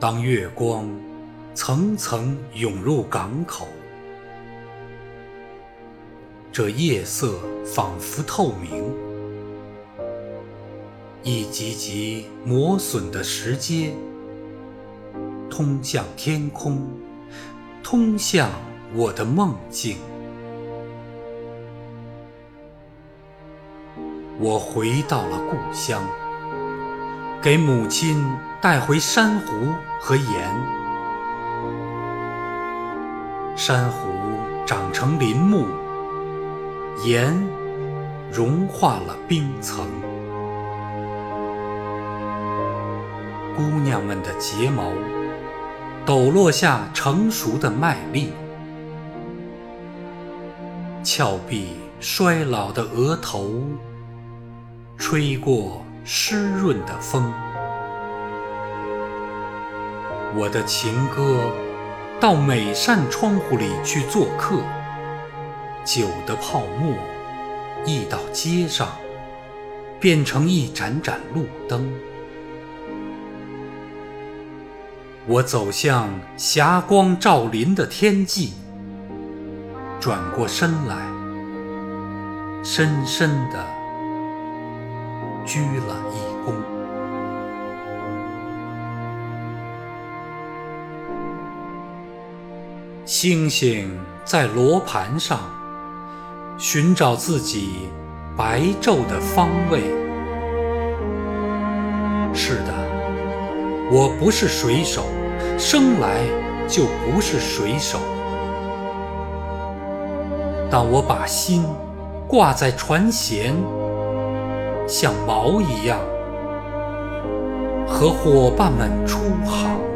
当月光层层涌入港口，这夜色仿佛透明，一级级磨损的石阶，通向天空，通向我的梦境。我回到了故乡，给母亲带回珊瑚和盐。珊瑚长成林木，盐融化了冰层。姑娘们的睫毛抖落下成熟的麦粒，峭壁衰老的额头。吹过湿润的风，我的情歌到每扇窗户里去做客。酒的泡沫溢到街上，变成一盏盏路灯。我走向霞光照临的天际，转过身来，深深的。鞠了一躬。星星在罗盘上寻找自己白昼的方位。是的，我不是水手，生来就不是水手。当我把心挂在船舷。像锚一样，和伙伴们出航。